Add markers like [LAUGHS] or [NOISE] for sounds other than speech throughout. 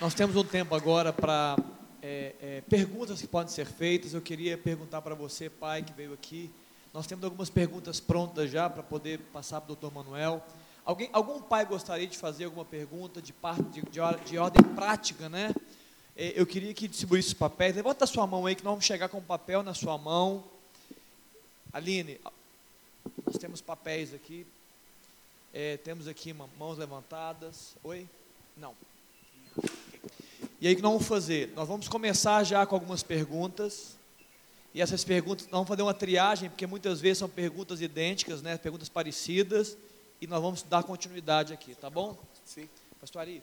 Nós temos um tempo agora para é, é, perguntas que podem ser feitas. Eu queria perguntar para você, pai, que veio aqui. Nós temos algumas perguntas prontas já para poder passar para o doutor Manuel. Alguém, algum pai gostaria de fazer alguma pergunta de, parte, de, de, de ordem prática, né? É, eu queria que distribuísse os papéis. Levanta a sua mão aí, que nós vamos chegar com o papel na sua mão. Aline, nós temos papéis aqui. É, temos aqui mãos levantadas. Oi? Não. E aí o que nós vamos fazer? Nós vamos começar já com algumas perguntas. E essas perguntas, nós vamos fazer uma triagem, porque muitas vezes são perguntas idênticas, né? perguntas parecidas. E nós vamos dar continuidade aqui, tá bom? Sim. Pastor Ari,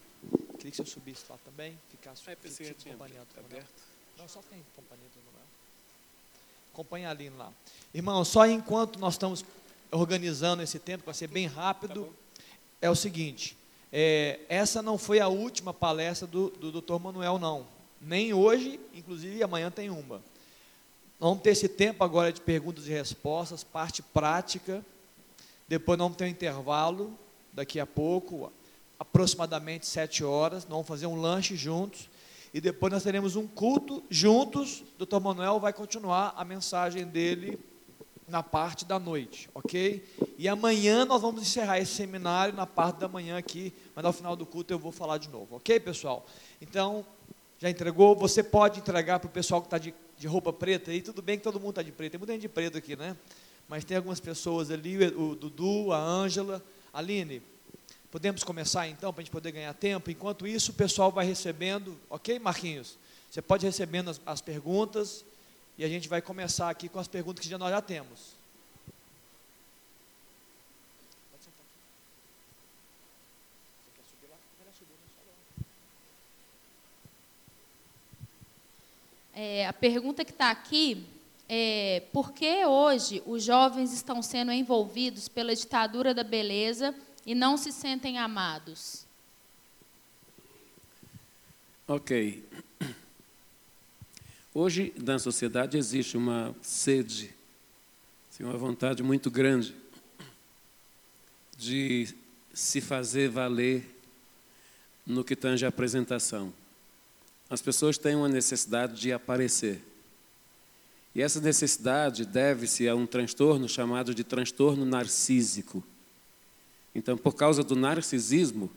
queria que você subisse lá também, ficasse é, pensei acompanhando. Aberto. Não, só tem companhia do Manuel. Acompanha ali lá. Irmão, só enquanto nós estamos organizando esse tempo, vai ser bem rápido, tá é o seguinte, é, essa não foi a última palestra do, do Dr. Manuel, não. Nem hoje, inclusive amanhã tem uma. Vamos ter esse tempo agora de perguntas e respostas, parte prática. Depois vamos ter um intervalo, daqui a pouco, aproximadamente sete horas. Vamos fazer um lanche juntos. E depois nós teremos um culto juntos. Dr. Manuel vai continuar a mensagem dele na parte da noite, ok? E amanhã nós vamos encerrar esse seminário na parte da manhã aqui, mas ao final do culto eu vou falar de novo, ok, pessoal? Então, já entregou? Você pode entregar para o pessoal que está de, de, roupa preta aí, tudo bem que todo mundo está de preto, tem muita gente de preto aqui, né? Mas tem algumas pessoas ali, o Dudu, a Ângela, Aline, podemos começar então, para a gente poder ganhar tempo? Enquanto isso, o pessoal vai recebendo, ok, Marquinhos? Você pode recebendo as, as perguntas, e a gente vai começar aqui com as perguntas que já nós já temos. É, a pergunta que está aqui é por que hoje os jovens estão sendo envolvidos pela ditadura da beleza e não se sentem amados? Ok. Hoje, na sociedade, existe uma sede, assim, uma vontade muito grande de se fazer valer no que tange a apresentação. As pessoas têm uma necessidade de aparecer. E essa necessidade deve-se a um transtorno chamado de transtorno narcísico. Então, por causa do narcisismo,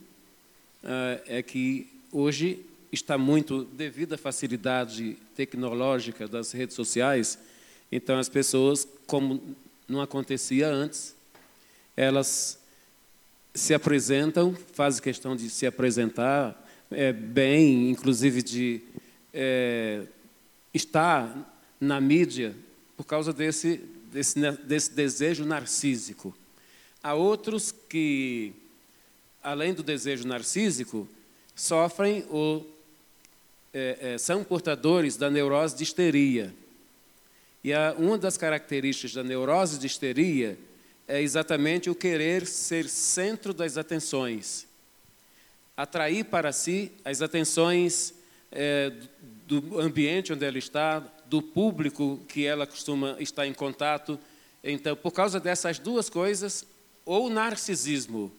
ah, é que hoje está muito devido à facilidade tecnológica das redes sociais. Então as pessoas, como não acontecia antes, elas se apresentam, fazem questão de se apresentar é, bem, inclusive de é, estar na mídia por causa desse, desse, desse desejo narcísico. Há outros que, além do desejo narcísico, sofrem o é, é, são portadores da neurose de histeria. E a, uma das características da neurose de histeria é exatamente o querer ser centro das atenções, atrair para si as atenções é, do ambiente onde ela está, do público que ela costuma estar em contato. Então, por causa dessas duas coisas, ou narcisismo,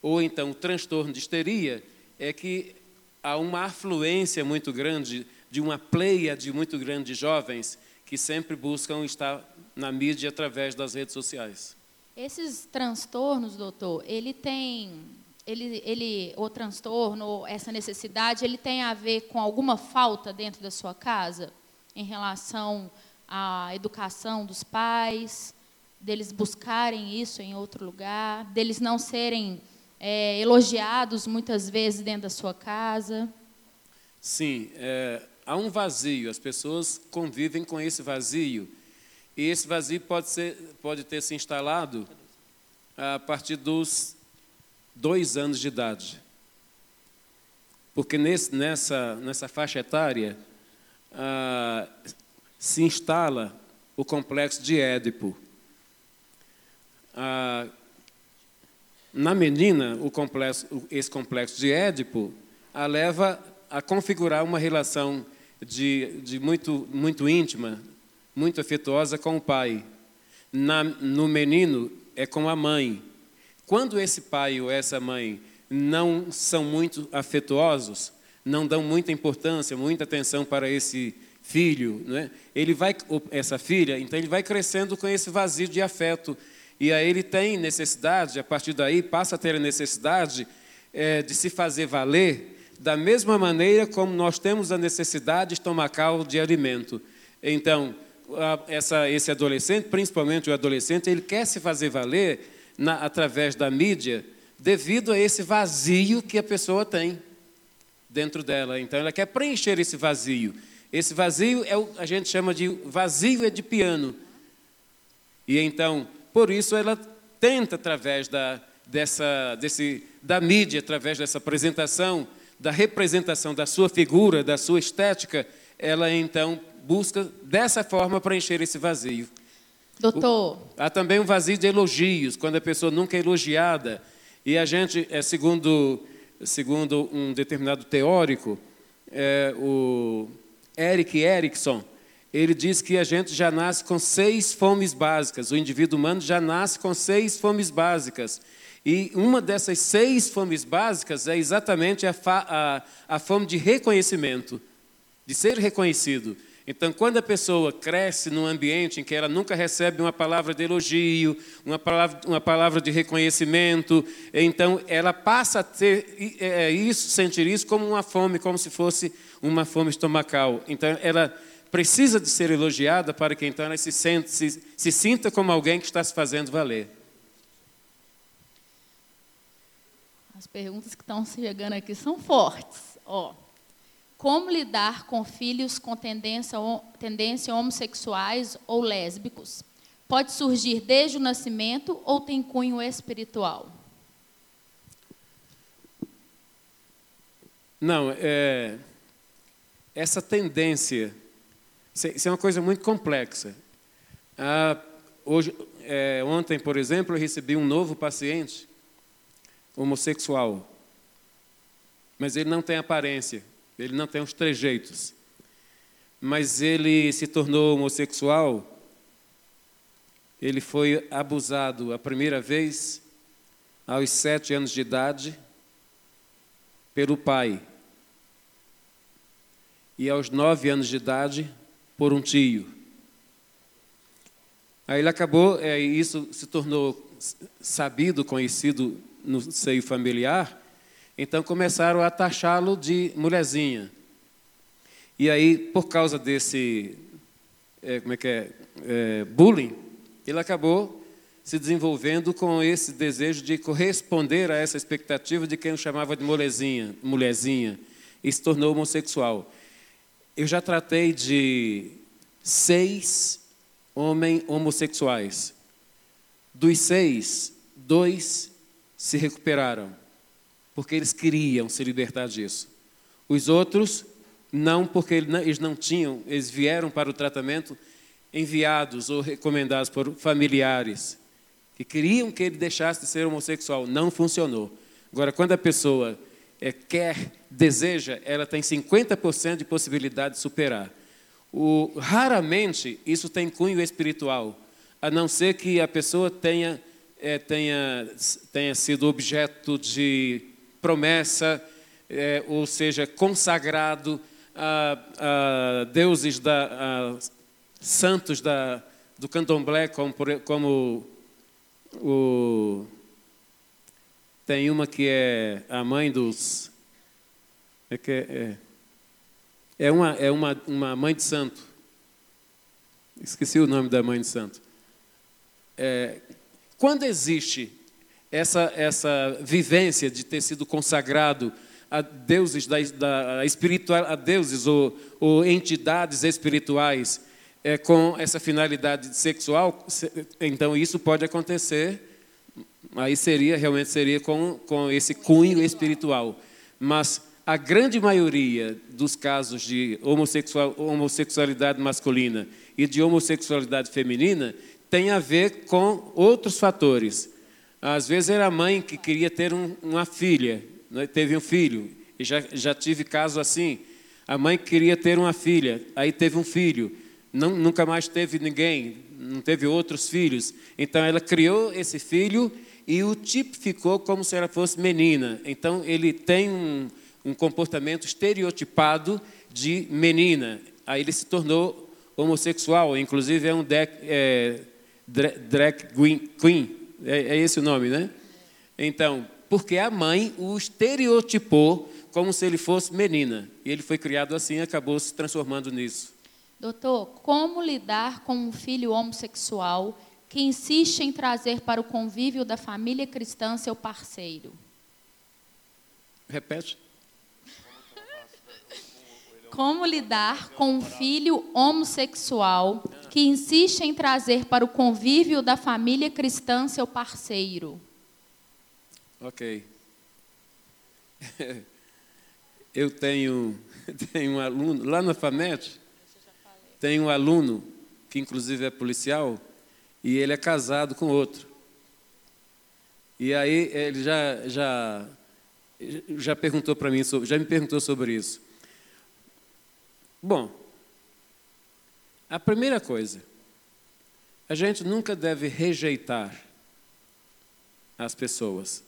ou então transtorno de histeria, é que há uma afluência muito grande de uma pleia de muito grande de jovens que sempre buscam estar na mídia através das redes sociais. Esses transtornos, doutor, ele tem, ele, ele, o transtorno, essa necessidade, ele tem a ver com alguma falta dentro da sua casa em relação à educação dos pais, deles buscarem isso em outro lugar, deles não serem é, elogiados muitas vezes dentro da sua casa? Sim, é, há um vazio, as pessoas convivem com esse vazio. E esse vazio pode, ser, pode ter se instalado a partir dos dois anos de idade. Porque nesse, nessa, nessa faixa etária ah, se instala o complexo de Édipo. Ah, na menina, complexo, esse complexo de Édipo a leva a configurar uma relação de, de muito, muito íntima, muito afetuosa com o pai. Na, no menino, é com a mãe. Quando esse pai ou essa mãe não são muito afetuosos, não dão muita importância, muita atenção para esse filho, né? ele vai, essa filha, então ele vai crescendo com esse vazio de afeto. E aí ele tem necessidade, a partir daí passa a ter a necessidade é, de se fazer valer da mesma maneira como nós temos a necessidade estomacal de alimento. Então, a, essa, esse adolescente, principalmente o adolescente, ele quer se fazer valer na, através da mídia devido a esse vazio que a pessoa tem dentro dela. Então, ela quer preencher esse vazio. Esse vazio é o, a gente chama de vazio é de piano. E então, por isso ela tenta através da dessa desse da mídia, através dessa apresentação, da representação da sua figura, da sua estética, ela então busca dessa forma preencher esse vazio. Doutor. há também um vazio de elogios, quando a pessoa nunca é elogiada. E a gente, é, segundo, segundo um determinado teórico, é, o Eric Erickson, ele diz que a gente já nasce com seis fomes básicas. O indivíduo humano já nasce com seis fomes básicas. E uma dessas seis fomes básicas é exatamente a, a, a fome de reconhecimento, de ser reconhecido. Então, quando a pessoa cresce num ambiente em que ela nunca recebe uma palavra de elogio, uma palavra, uma palavra de reconhecimento, então ela passa a ter é, é, isso, sentir isso como uma fome, como se fosse uma fome estomacal. Então, ela precisa de ser elogiada para que então ela se, sente, se, se sinta como alguém que está se fazendo valer. As perguntas que estão chegando aqui são fortes. Ó. Como lidar com filhos com tendência, tendência homossexuais ou lésbicos? Pode surgir desde o nascimento ou tem cunho espiritual? Não, é, essa tendência, isso é uma coisa muito complexa. Ah, hoje, é, ontem, por exemplo, eu recebi um novo paciente homossexual, mas ele não tem aparência. Ele não tem os trejeitos. Mas ele se tornou homossexual. Ele foi abusado a primeira vez aos sete anos de idade pelo pai. E aos nove anos de idade por um tio. Aí ele acabou, é, isso se tornou sabido, conhecido no seio familiar, então começaram a taxá-lo de mulherzinha. E aí, por causa desse, é, como é que é, é, bullying, ele acabou se desenvolvendo com esse desejo de corresponder a essa expectativa de quem o chamava de molezinha, mulherzinha, e se tornou homossexual. Eu já tratei de seis homens homossexuais. Dos seis, dois se recuperaram porque eles queriam se libertar disso. Os outros, não, porque eles não tinham, eles vieram para o tratamento enviados ou recomendados por familiares que queriam que ele deixasse de ser homossexual. Não funcionou. Agora, quando a pessoa quer, deseja, ela tem 50% de possibilidade de superar. O, raramente isso tem cunho espiritual, a não ser que a pessoa tenha, é, tenha, tenha sido objeto de promessa, é, ou seja, consagrado a, a deuses da, a santos da, do candomblé, como, como o, tem uma que é a mãe dos. É, que é, é, uma, é uma, uma mãe de santo. Esqueci o nome da mãe de santo. É, quando existe essa, essa vivência de ter sido consagrado a deuses, da, da, espiritual, a deuses ou, ou entidades espirituais é, com essa finalidade sexual, então isso pode acontecer, aí seria, realmente seria com, com esse cunho espiritual. Mas a grande maioria dos casos de homossexual, homossexualidade masculina e de homossexualidade feminina tem a ver com outros fatores às vezes era a mãe que queria ter um, uma filha, né? teve um filho, e já, já tive caso assim. A mãe queria ter uma filha, aí teve um filho, não, nunca mais teve ninguém, não teve outros filhos. Então ela criou esse filho e o tipo ficou como se ela fosse menina. Então ele tem um, um comportamento estereotipado de menina. Aí ele se tornou homossexual, inclusive é um drag, é, drag queen, é, é esse o nome, né? Então, porque a mãe o estereotipou como se ele fosse menina. E ele foi criado assim e acabou se transformando nisso. Doutor, como lidar com um filho homossexual que insiste em trazer para o convívio da família cristã seu parceiro? Repete. Como lidar com um filho homossexual que insiste em trazer para o convívio da família cristã seu parceiro? Ok. [LAUGHS] Eu tenho, [LAUGHS] tenho um aluno, lá na FAMET, tem um aluno, que inclusive é policial, e ele é casado com outro. E aí ele já, já, já perguntou para mim, já me perguntou sobre isso. Bom, a primeira coisa, a gente nunca deve rejeitar as pessoas.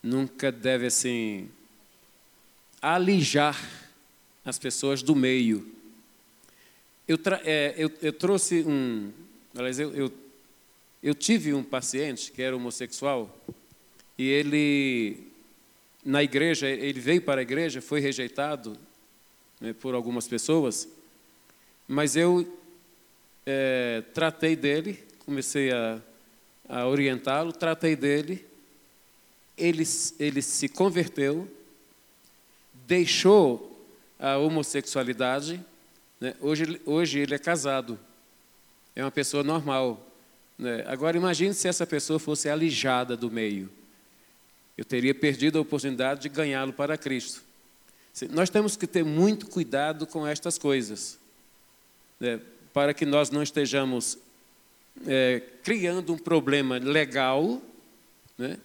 Nunca deve, assim, alijar as pessoas do meio. Eu, é, eu, eu trouxe um. Aliás, eu, eu, eu tive um paciente que era homossexual e ele, na igreja, ele veio para a igreja, foi rejeitado né, por algumas pessoas, mas eu é, tratei dele, comecei a, a orientá-lo, tratei dele, ele, ele se converteu, deixou a homossexualidade, né? hoje, hoje ele é casado, é uma pessoa normal. Né? Agora imagine se essa pessoa fosse alijada do meio. Eu teria perdido a oportunidade de ganhá-lo para Cristo. Nós temos que ter muito cuidado com estas coisas, né? para que nós não estejamos é, criando um problema legal, né?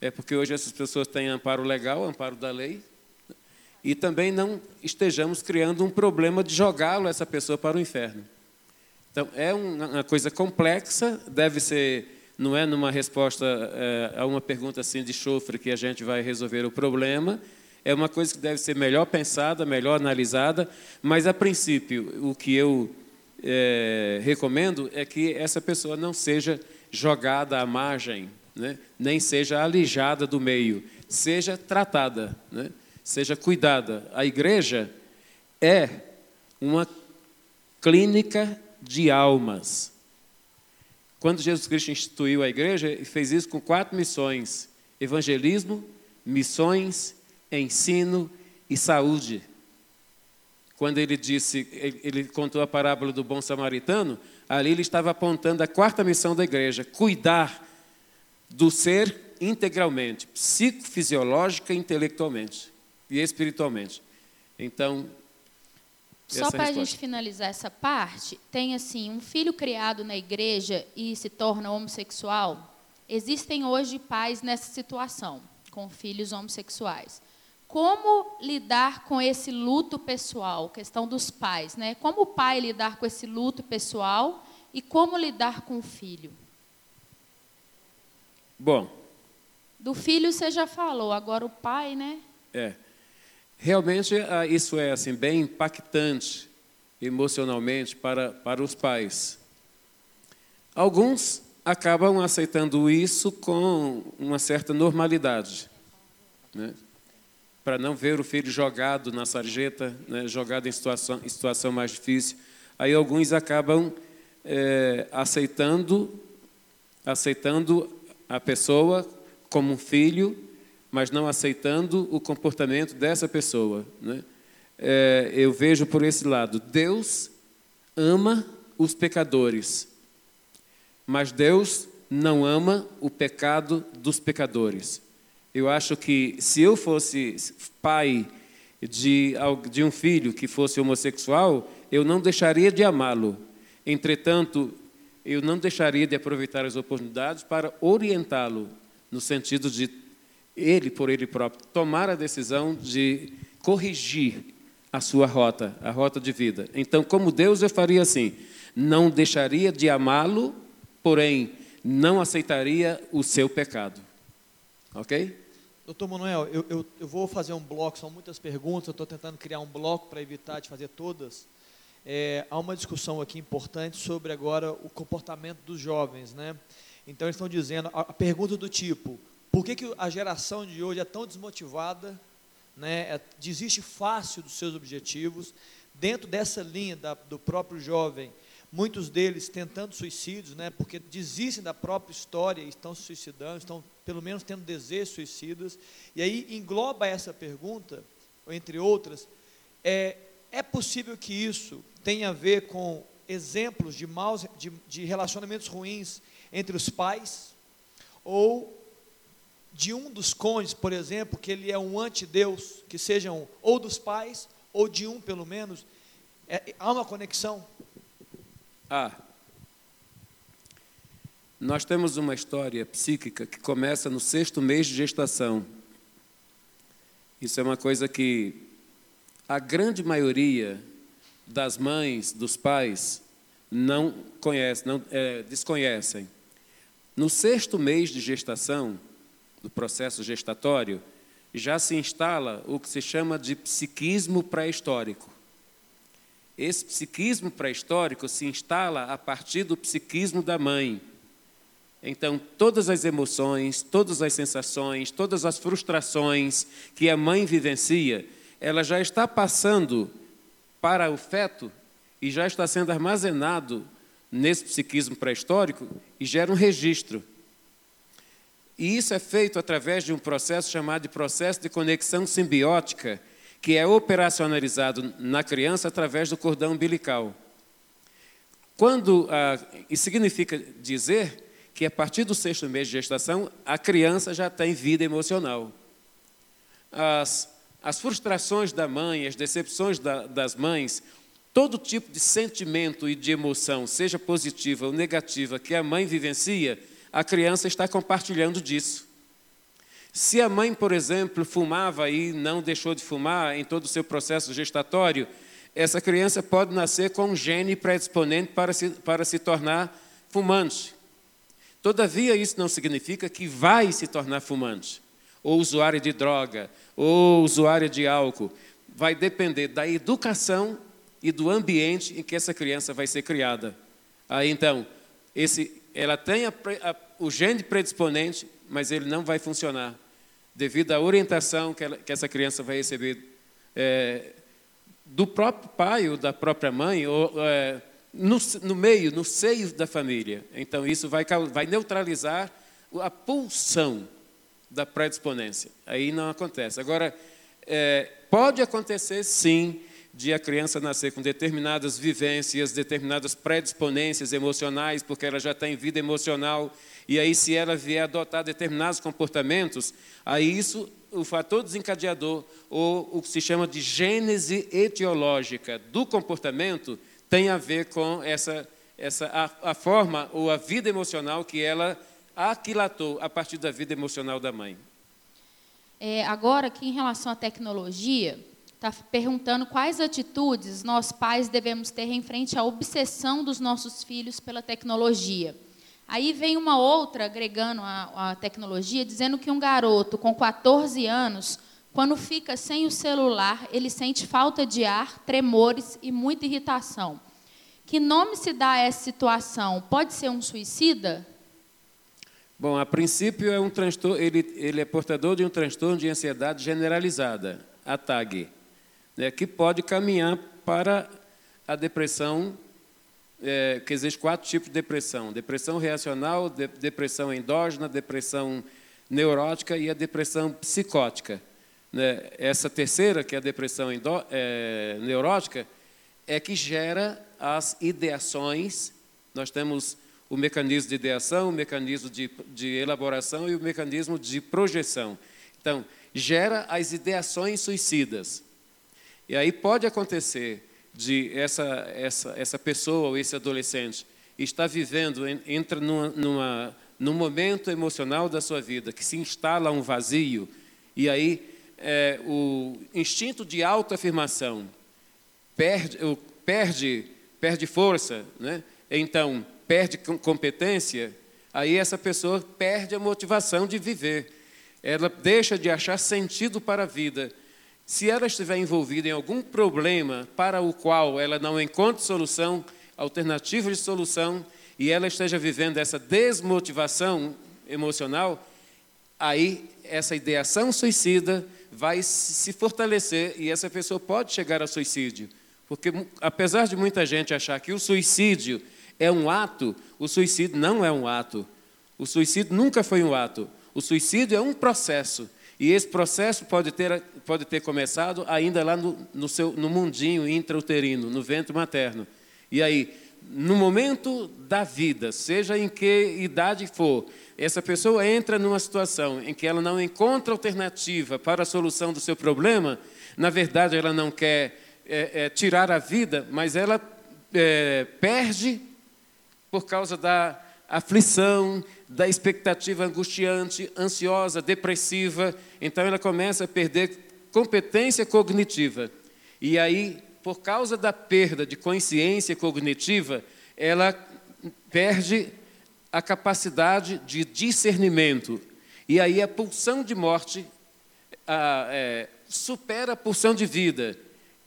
é porque hoje essas pessoas têm amparo legal, amparo da lei, e também não estejamos criando um problema de jogá-lo, essa pessoa, para o inferno. Então, é uma coisa complexa, deve ser, não é numa resposta é, a uma pergunta assim de chofre que a gente vai resolver o problema, é uma coisa que deve ser melhor pensada, melhor analisada, mas, a princípio, o que eu é, recomendo é que essa pessoa não seja jogada à margem, né? nem seja alijada do meio, seja tratada. Né? seja cuidada. A igreja é uma clínica de almas. Quando Jesus Cristo instituiu a igreja, ele fez isso com quatro missões: evangelismo, missões, ensino e saúde. Quando ele disse, ele contou a parábola do bom samaritano, ali ele estava apontando a quarta missão da igreja: cuidar do ser integralmente, psicofisiológica intelectualmente e espiritualmente. Então, só para a gente finalizar essa parte, tem assim, um filho criado na igreja e se torna homossexual. Existem hoje pais nessa situação, com filhos homossexuais. Como lidar com esse luto pessoal, questão dos pais, né? Como o pai lidar com esse luto pessoal e como lidar com o filho? Bom. Do filho você já falou, agora o pai, né? É. Realmente, ah, isso é assim, bem impactante emocionalmente para, para os pais. Alguns acabam aceitando isso com uma certa normalidade, né? para não ver o filho jogado na sarjeta, né? jogado em situação, em situação mais difícil. Aí alguns acabam é, aceitando, aceitando a pessoa como um filho mas não aceitando o comportamento dessa pessoa. Né? É, eu vejo por esse lado: Deus ama os pecadores, mas Deus não ama o pecado dos pecadores. Eu acho que se eu fosse pai de, de um filho que fosse homossexual, eu não deixaria de amá-lo. Entretanto, eu não deixaria de aproveitar as oportunidades para orientá-lo no sentido de ele por ele próprio, tomar a decisão de corrigir a sua rota, a rota de vida. Então, como Deus, eu faria assim: não deixaria de amá-lo, porém não aceitaria o seu pecado. Ok? Doutor Manuel, eu, eu, eu, vou fazer um bloco, são muitas perguntas, eu estou tentando criar um bloco para evitar de fazer todas. É, há uma discussão aqui importante sobre agora o comportamento dos jovens, né? Então eles estão dizendo, a, a pergunta do tipo, por que, que a geração de hoje é tão desmotivada, né? É, desiste fácil dos seus objetivos, dentro dessa linha da, do próprio jovem, muitos deles tentando suicídios, né, porque desistem da própria história e estão se suicidando, estão pelo menos tendo desejos suicidas. E aí engloba essa pergunta, entre outras, é, é possível que isso tenha a ver com exemplos de, maus, de, de relacionamentos ruins entre os pais, ou de um dos cônjuges, por exemplo, que ele é um antideus, que sejam ou dos pais, ou de um pelo menos, é, há uma conexão? Ah, nós temos uma história psíquica que começa no sexto mês de gestação. Isso é uma coisa que a grande maioria das mães, dos pais, não conhece, não é, desconhecem. No sexto mês de gestação, do processo gestatório, já se instala o que se chama de psiquismo pré-histórico. Esse psiquismo pré-histórico se instala a partir do psiquismo da mãe. Então, todas as emoções, todas as sensações, todas as frustrações que a mãe vivencia, ela já está passando para o feto e já está sendo armazenado nesse psiquismo pré-histórico e gera um registro. E isso é feito através de um processo chamado de processo de conexão simbiótica, que é operacionalizado na criança através do cordão umbilical. Quando, ah, isso significa dizer que a partir do sexto mês de gestação, a criança já tem vida emocional. As, as frustrações da mãe, as decepções da, das mães, todo tipo de sentimento e de emoção, seja positiva ou negativa, que a mãe vivencia, a criança está compartilhando disso. Se a mãe, por exemplo, fumava e não deixou de fumar em todo o seu processo gestatório, essa criança pode nascer com um gene predisponente para se, para se tornar fumante. Todavia, isso não significa que vai se tornar fumante, ou usuário de droga, ou usuário de álcool. Vai depender da educação e do ambiente em que essa criança vai ser criada. Aí, então, esse, ela tem a, a, o gene predisponente, mas ele não vai funcionar devido à orientação que, ela, que essa criança vai receber é, do próprio pai ou da própria mãe, ou é, no, no, meio, no seio da família. Então, isso vai, vai neutralizar a pulsão da predisponência. Aí não acontece. Agora, é, pode acontecer sim de a criança nascer com determinadas vivências, determinadas predisponências emocionais, porque ela já tem vida emocional e aí, se ela vier adotar determinados comportamentos, aí isso, o fator desencadeador, ou o que se chama de gênese etiológica do comportamento, tem a ver com essa, essa a, a forma ou a vida emocional que ela aquilatou a partir da vida emocional da mãe. É, agora, aqui em relação à tecnologia, está perguntando quais atitudes nós pais devemos ter em frente à obsessão dos nossos filhos pela tecnologia. Aí vem uma outra agregando a, a tecnologia, dizendo que um garoto com 14 anos, quando fica sem o celular, ele sente falta de ar, tremores e muita irritação. Que nome se dá a essa situação? Pode ser um suicida? Bom, a princípio é um transtorno, ele, ele é portador de um transtorno de ansiedade generalizada, a TAG, né, que pode caminhar para a depressão é, que existem quatro tipos de depressão: depressão reacional, de, depressão endógena, depressão neurótica e a depressão psicótica. Né? Essa terceira, que é a depressão endó, é, neurótica, é que gera as ideações. Nós temos o mecanismo de ideação, o mecanismo de, de elaboração e o mecanismo de projeção. Então, gera as ideações suicidas. E aí pode acontecer de essa, essa, essa pessoa ou esse adolescente está vivendo, entra numa, numa, num momento emocional da sua vida que se instala um vazio, e aí é, o instinto de autoafirmação perde, perde, perde força, né? então perde competência, aí essa pessoa perde a motivação de viver. ela deixa de achar sentido para a vida. Se ela estiver envolvida em algum problema para o qual ela não encontra solução, alternativa de solução, e ela esteja vivendo essa desmotivação emocional, aí essa ideação suicida vai se fortalecer e essa pessoa pode chegar ao suicídio. Porque, apesar de muita gente achar que o suicídio é um ato, o suicídio não é um ato. O suicídio nunca foi um ato. O suicídio é um processo. E esse processo pode ter, pode ter começado ainda lá no, no, seu, no mundinho intrauterino, no ventre materno. E aí, no momento da vida, seja em que idade for, essa pessoa entra numa situação em que ela não encontra alternativa para a solução do seu problema, na verdade ela não quer é, é, tirar a vida, mas ela é, perde por causa da aflição, da expectativa angustiante, ansiosa, depressiva. Então ela começa a perder competência cognitiva. E aí, por causa da perda de consciência cognitiva, ela perde a capacidade de discernimento. E aí a pulsão de morte a, é, supera a pulsão de vida.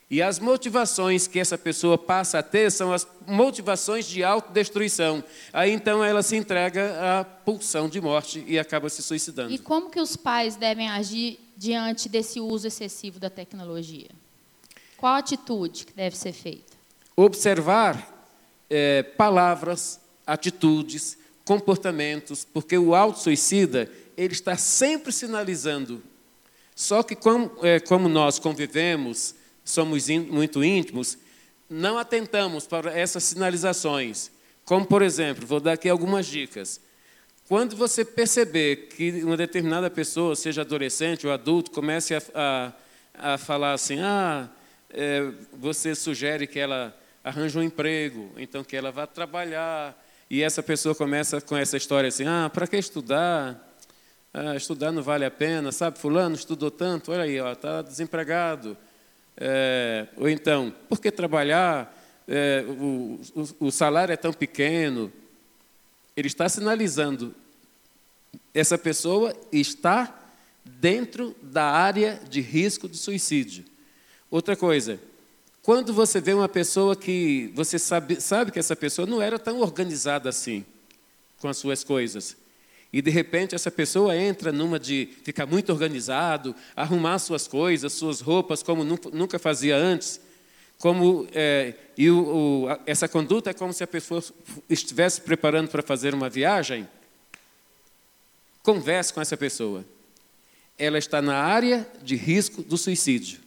E as motivações que essa pessoa passa a ter são as motivações de autodestruição. Aí então ela se entrega à pulsão de morte e acaba se suicidando. E como que os pais devem agir diante desse uso excessivo da tecnologia? Qual a atitude que deve ser feita? Observar é, palavras, atitudes, comportamentos, porque o auto-suicida ele está sempre sinalizando. Só que como, é, como nós convivemos somos muito íntimos, não atentamos para essas sinalizações. Como, por exemplo, vou dar aqui algumas dicas. Quando você perceber que uma determinada pessoa, seja adolescente ou adulto, comece a, a, a falar assim: ah, é, você sugere que ela arranje um emprego, então que ela vá trabalhar, e essa pessoa começa com essa história assim: ah, para que estudar? Ah, estudar não vale a pena, sabe? Fulano estudou tanto, olha aí, está desempregado. É, ou então, por que trabalhar? É, o, o, o salário é tão pequeno. Ele está sinalizando. Essa pessoa está dentro da área de risco de suicídio. Outra coisa, quando você vê uma pessoa que você sabe, sabe que essa pessoa não era tão organizada assim com as suas coisas, e de repente essa pessoa entra numa de ficar muito organizado, arrumar suas coisas, suas roupas como nunca fazia antes. Como, é, e o, o, essa conduta é como se a pessoa estivesse preparando para fazer uma viagem. Converse com essa pessoa. Ela está na área de risco do suicídio.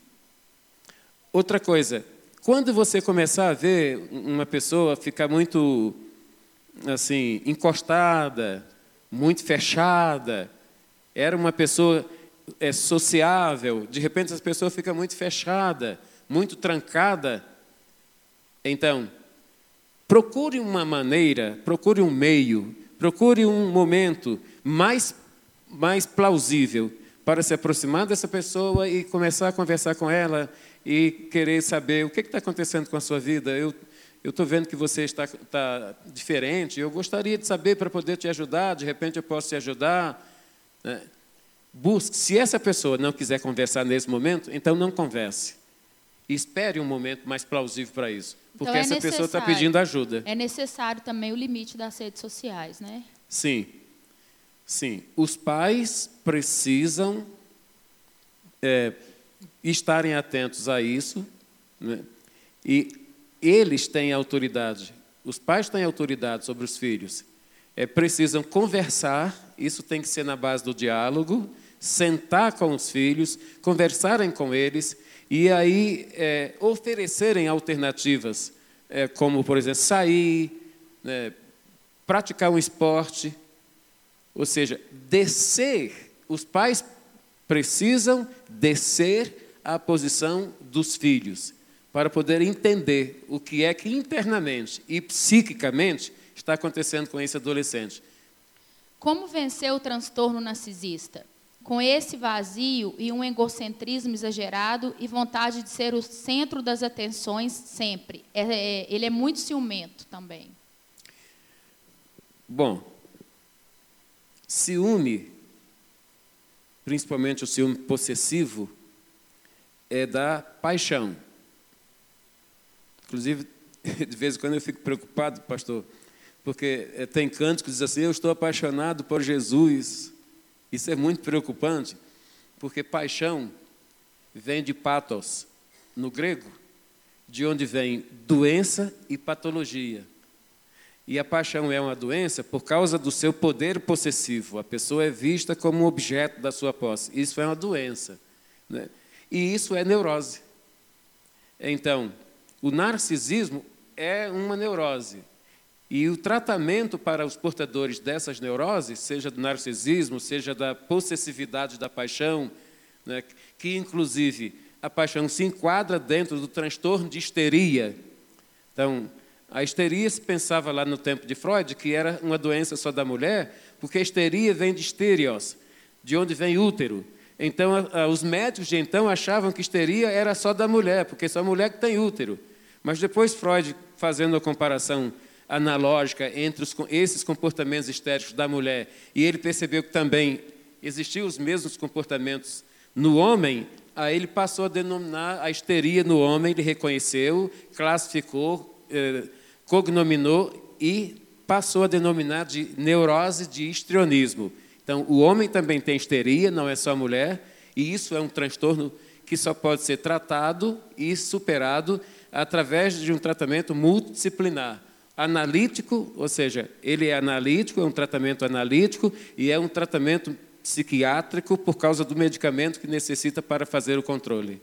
Outra coisa, quando você começar a ver uma pessoa ficar muito assim encostada, muito fechada, era uma pessoa é, sociável, de repente essa pessoa fica muito fechada, muito trancada. Então, procure uma maneira, procure um meio, procure um momento mais, mais plausível para se aproximar dessa pessoa e começar a conversar com ela e querer saber o que está acontecendo com a sua vida. Eu eu estou vendo que você está, está, diferente, eu gostaria de saber para poder te ajudar, de repente eu posso te ajudar. Né? Busque, se essa pessoa não quiser conversar nesse momento, então não converse. Espere um momento mais plausível para isso, porque então é essa pessoa está pedindo ajuda. É necessário também o limite das redes sociais, né? Sim, sim. Os pais precisam é, estarem atentos a isso, né? e eles têm autoridade, os pais têm autoridade sobre os filhos. É, precisam conversar, isso tem que ser na base do diálogo, sentar com os filhos, conversarem com eles e aí é, oferecerem alternativas, é, como, por exemplo, sair, né, praticar um esporte, ou seja, descer. Os pais precisam descer à posição dos filhos para poder entender o que é que internamente e psiquicamente está acontecendo com esse adolescente. Como vencer o transtorno narcisista? Com esse vazio e um egocentrismo exagerado e vontade de ser o centro das atenções sempre. É, é, ele é muito ciumento também. Bom, ciúme principalmente o ciúme possessivo, é da paixão. Inclusive, [LAUGHS] de vez em quando eu fico preocupado, pastor, porque eh, tem cantos que dizem assim: Eu estou apaixonado por Jesus. Isso é muito preocupante, porque paixão vem de patos, no grego, de onde vem doença e patologia. E a paixão é uma doença por causa do seu poder possessivo. A pessoa é vista como objeto da sua posse. Isso é uma doença. Né? E isso é neurose. Então, o narcisismo é uma neurose. E o tratamento para os portadores dessas neuroses, seja do narcisismo, seja da possessividade da paixão, né, que inclusive a paixão se enquadra dentro do transtorno de histeria. Então, a histeria se pensava lá no tempo de Freud que era uma doença só da mulher, porque a histeria vem de esterios, de onde vem útero. Então, os médicos de então achavam que histeria era só da mulher, porque só a mulher que tem útero. Mas depois Freud, fazendo a comparação analógica entre os, esses comportamentos histéricos da mulher e ele percebeu que também existiam os mesmos comportamentos no homem, aí ele passou a denominar a histeria no homem, ele reconheceu, classificou, eh, cognominou e passou a denominar de neurose de histrionismo. Então, o homem também tem histeria, não é só a mulher, e isso é um transtorno que só pode ser tratado e superado através de um tratamento multidisciplinar. Analítico, ou seja, ele é analítico, é um tratamento analítico e é um tratamento psiquiátrico por causa do medicamento que necessita para fazer o controle.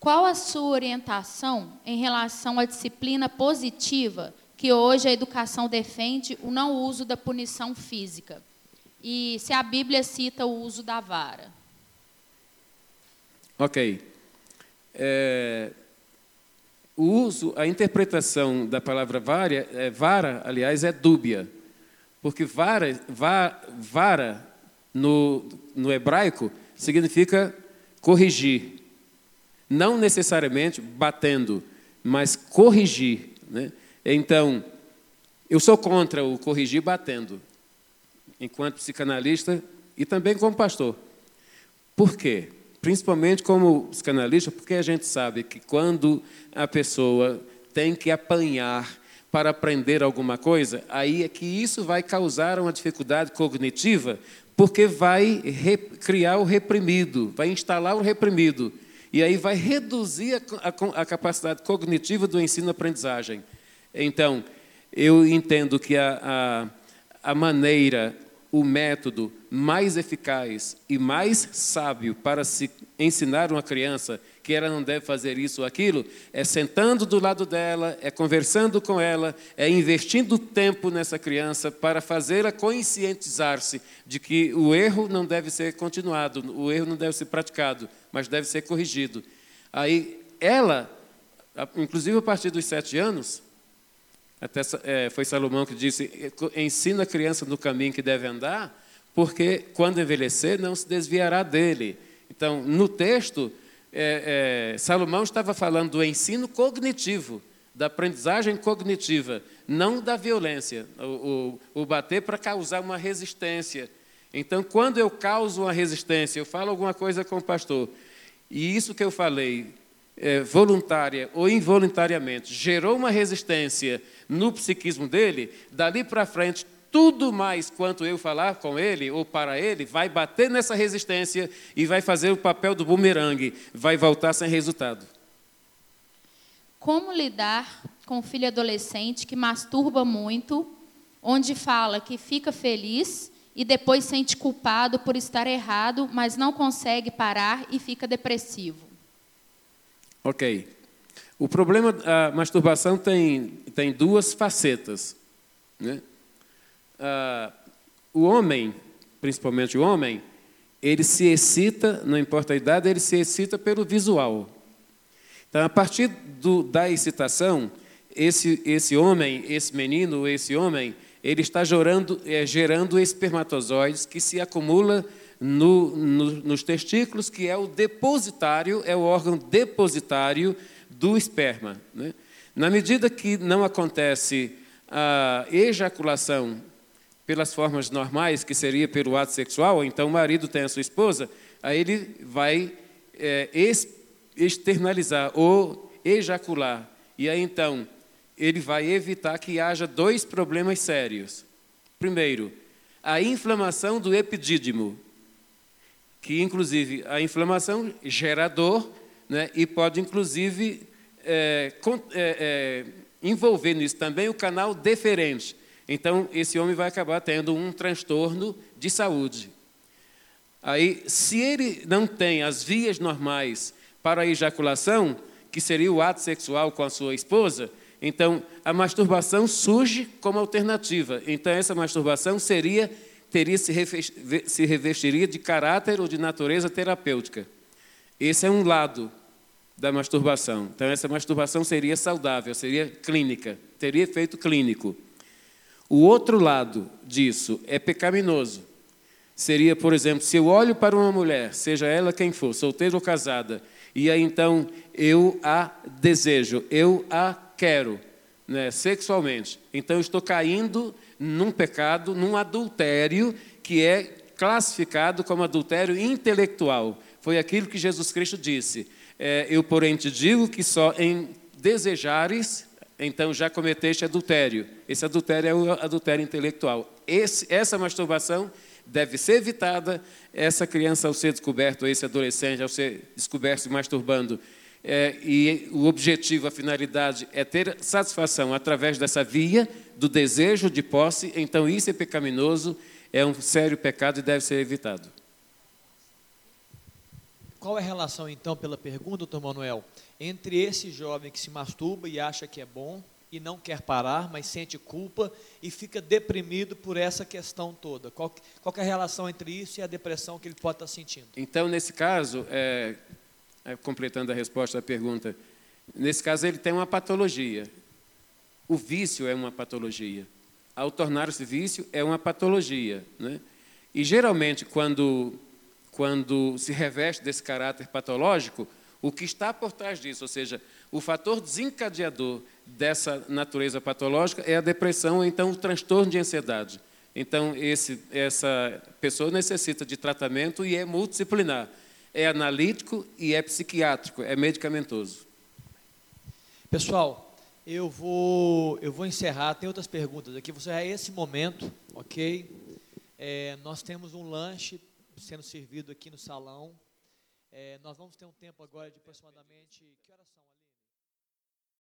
Qual a sua orientação em relação à disciplina positiva que hoje a educação defende o não uso da punição física? E se a Bíblia cita o uso da vara? Ok. É, o uso, a interpretação da palavra vara, é, vara aliás, é dúbia. Porque vara, va, vara no, no hebraico significa corrigir não necessariamente batendo, mas corrigir. Né? Então, eu sou contra o corrigir batendo, enquanto psicanalista e também como pastor. Por quê? Principalmente como psicanalista, porque a gente sabe que quando a pessoa tem que apanhar para aprender alguma coisa, aí é que isso vai causar uma dificuldade cognitiva, porque vai criar o reprimido, vai instalar o reprimido. E aí vai reduzir a, a, a capacidade cognitiva do ensino-aprendizagem. Então, eu entendo que a, a, a maneira, o método mais eficaz e mais sábio para se ensinar uma criança que ela não deve fazer isso ou aquilo, é sentando do lado dela, é conversando com ela, é investindo tempo nessa criança para fazê-la conscientizar-se de que o erro não deve ser continuado, o erro não deve ser praticado, mas deve ser corrigido. Aí ela, inclusive a partir dos sete anos, até é, foi Salomão que disse: ensina a criança no caminho que deve andar, porque quando envelhecer não se desviará dele. Então, no texto, é, é, Salomão estava falando do ensino cognitivo, da aprendizagem cognitiva, não da violência, o, o, o bater para causar uma resistência. Então, quando eu causo uma resistência, eu falo alguma coisa com o pastor, e isso que eu falei, é, voluntária ou involuntariamente, gerou uma resistência no psiquismo dele, dali para frente, tudo mais quanto eu falar com ele ou para ele, vai bater nessa resistência e vai fazer o papel do bumerangue, vai voltar sem resultado. Como lidar com o filho adolescente que masturba muito, onde fala que fica feliz e depois sente culpado por estar errado, mas não consegue parar e fica depressivo? Ok. O problema da masturbação tem, tem duas facetas. Né? uh, o homem, principalmente o homem, ele se excita, não importa a idade, ele se excita pelo visual. Então, a partir do, da excitação, esse, esse homem, esse menino, esse homem, ele está gerando, é, gerando espermatozoides que se acumula no, no, nos testículos, que é o depositário, é o órgão depositário do esperma. Né? Na medida que não acontece a ejaculação pelas formas normais, que seria pelo ato sexual, então o marido tem a sua esposa, aí ele vai é, externalizar ou ejacular. E aí então ele vai evitar que haja dois problemas sérios. Primeiro, a inflamação do epidídimo, que inclusive a inflamação gera dor né, e pode inclusive é, é, é, envolver nisso também o canal deferente. Então, esse homem vai acabar tendo um transtorno de saúde. Aí, se ele não tem as vias normais para a ejaculação, que seria o ato sexual com a sua esposa, então a masturbação surge como alternativa. Então, essa masturbação seria teria se revestiria de caráter ou de natureza terapêutica. Esse é um lado da masturbação. Então, essa masturbação seria saudável, seria clínica, teria efeito clínico. O outro lado disso é pecaminoso. Seria, por exemplo, se eu olho para uma mulher, seja ela quem for, solteira ou casada, e aí então eu a desejo, eu a quero, né, sexualmente. Então eu estou caindo num pecado, num adultério que é classificado como adultério intelectual. Foi aquilo que Jesus Cristo disse. É, eu, porém, te digo que só em desejares, então já cometeste adultério. Esse adultério é o adultério intelectual. Esse, essa masturbação deve ser evitada. Essa criança, ao ser descoberto, esse adolescente, ao ser descoberto se masturbando, é, e o objetivo, a finalidade é ter satisfação através dessa via do desejo de posse, então isso é pecaminoso, é um sério pecado e deve ser evitado. Qual é a relação, então, pela pergunta, doutor Manuel, entre esse jovem que se masturba e acha que é bom e não quer parar, mas sente culpa e fica deprimido por essa questão toda? Qual, qual é a relação entre isso e a depressão que ele pode estar sentindo? Então, nesse caso, é, completando a resposta à pergunta, nesse caso ele tem uma patologia. O vício é uma patologia. Ao tornar-se vício, é uma patologia. Né? E geralmente, quando quando se reveste desse caráter patológico, o que está por trás disso, ou seja, o fator desencadeador dessa natureza patológica é a depressão, ou então o transtorno de ansiedade. Então, esse, essa pessoa necessita de tratamento e é multidisciplinar. É analítico e é psiquiátrico, é medicamentoso. Pessoal, eu vou, eu vou encerrar, tem outras perguntas aqui. Você é esse momento, ok? É, nós temos um lanche sendo servido aqui no salão. É, nós vamos ter um tempo agora de aproximadamente. Que horas são?